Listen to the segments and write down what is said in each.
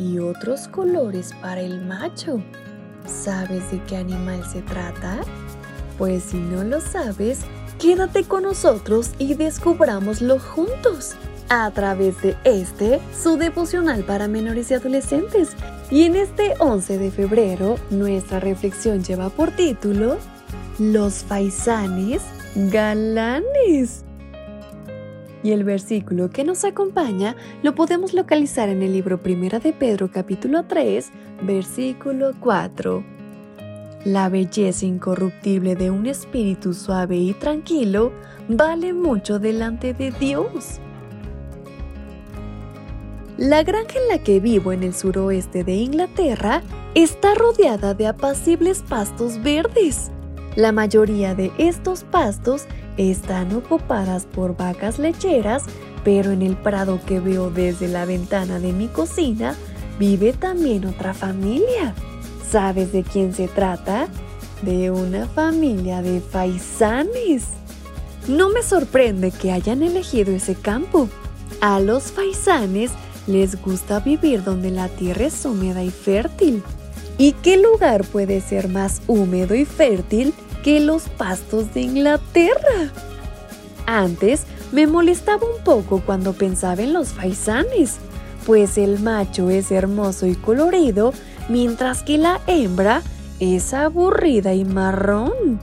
y otros colores para el macho. ¿Sabes de qué animal se trata? Pues si no lo sabes, quédate con nosotros y descubrámoslo juntos a través de este, su devocional para menores y adolescentes. Y en este 11 de febrero, nuestra reflexión lleva por título Los faisanes galanes. Y el versículo que nos acompaña lo podemos localizar en el libro Primera de Pedro capítulo 3, versículo 4. La belleza incorruptible de un espíritu suave y tranquilo vale mucho delante de Dios. La granja en la que vivo en el suroeste de Inglaterra está rodeada de apacibles pastos verdes. La mayoría de estos pastos están ocupadas por vacas lecheras, pero en el prado que veo desde la ventana de mi cocina vive también otra familia. ¿Sabes de quién se trata? De una familia de faisanes. No me sorprende que hayan elegido ese campo. A los faisanes les gusta vivir donde la tierra es húmeda y fértil. ¿Y qué lugar puede ser más húmedo y fértil que los pastos de Inglaterra. Antes me molestaba un poco cuando pensaba en los faisanes, pues el macho es hermoso y colorido, mientras que la hembra es aburrida y marrón.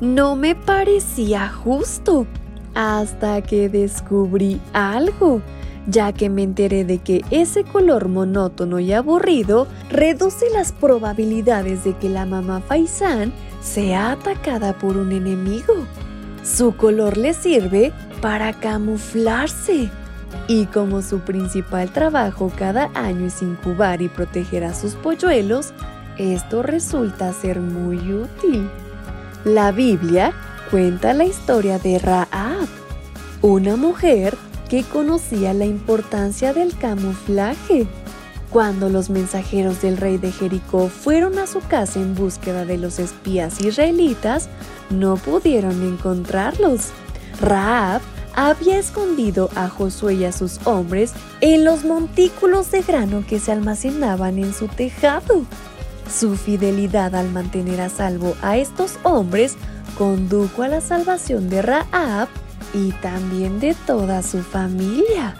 No me parecía justo hasta que descubrí algo, ya que me enteré de que ese color monótono y aburrido reduce las probabilidades de que la mamá faisán sea atacada por un enemigo. Su color le sirve para camuflarse. Y como su principal trabajo cada año es incubar y proteger a sus polluelos, esto resulta ser muy útil. La Biblia cuenta la historia de Raab, una mujer que conocía la importancia del camuflaje. Cuando los mensajeros del rey de Jericó fueron a su casa en búsqueda de los espías israelitas, no pudieron encontrarlos. Raab había escondido a Josué y a sus hombres en los montículos de grano que se almacenaban en su tejado. Su fidelidad al mantener a salvo a estos hombres condujo a la salvación de Raab y también de toda su familia.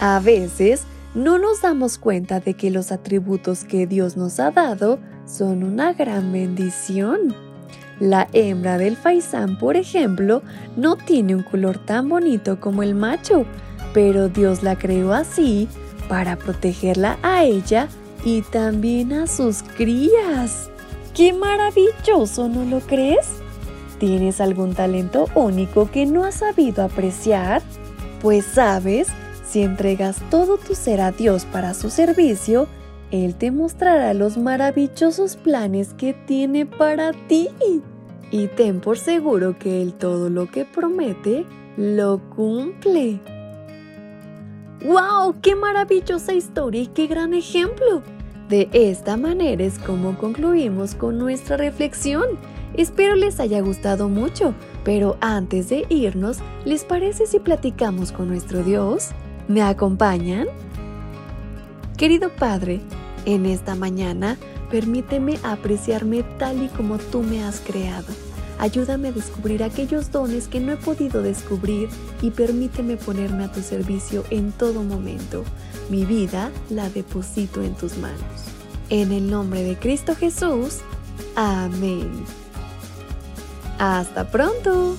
A veces no nos damos cuenta de que los atributos que Dios nos ha dado son una gran bendición. La hembra del faisán, por ejemplo, no tiene un color tan bonito como el macho, pero Dios la creó así para protegerla a ella y también a sus crías. ¡Qué maravilloso, ¿no lo crees? ¿Tienes algún talento único que no has sabido apreciar? Pues sabes, si entregas todo tu ser a Dios para su servicio, Él te mostrará los maravillosos planes que tiene para ti. Y ten por seguro que Él todo lo que promete, lo cumple. ¡Wow! ¡Qué maravillosa historia y qué gran ejemplo! De esta manera es como concluimos con nuestra reflexión. Espero les haya gustado mucho, pero antes de irnos, ¿les parece si platicamos con nuestro Dios? ¿Me acompañan? Querido Padre, en esta mañana permíteme apreciarme tal y como tú me has creado. Ayúdame a descubrir aquellos dones que no he podido descubrir y permíteme ponerme a tu servicio en todo momento. Mi vida la deposito en tus manos. En el nombre de Cristo Jesús. Amén. Hasta pronto.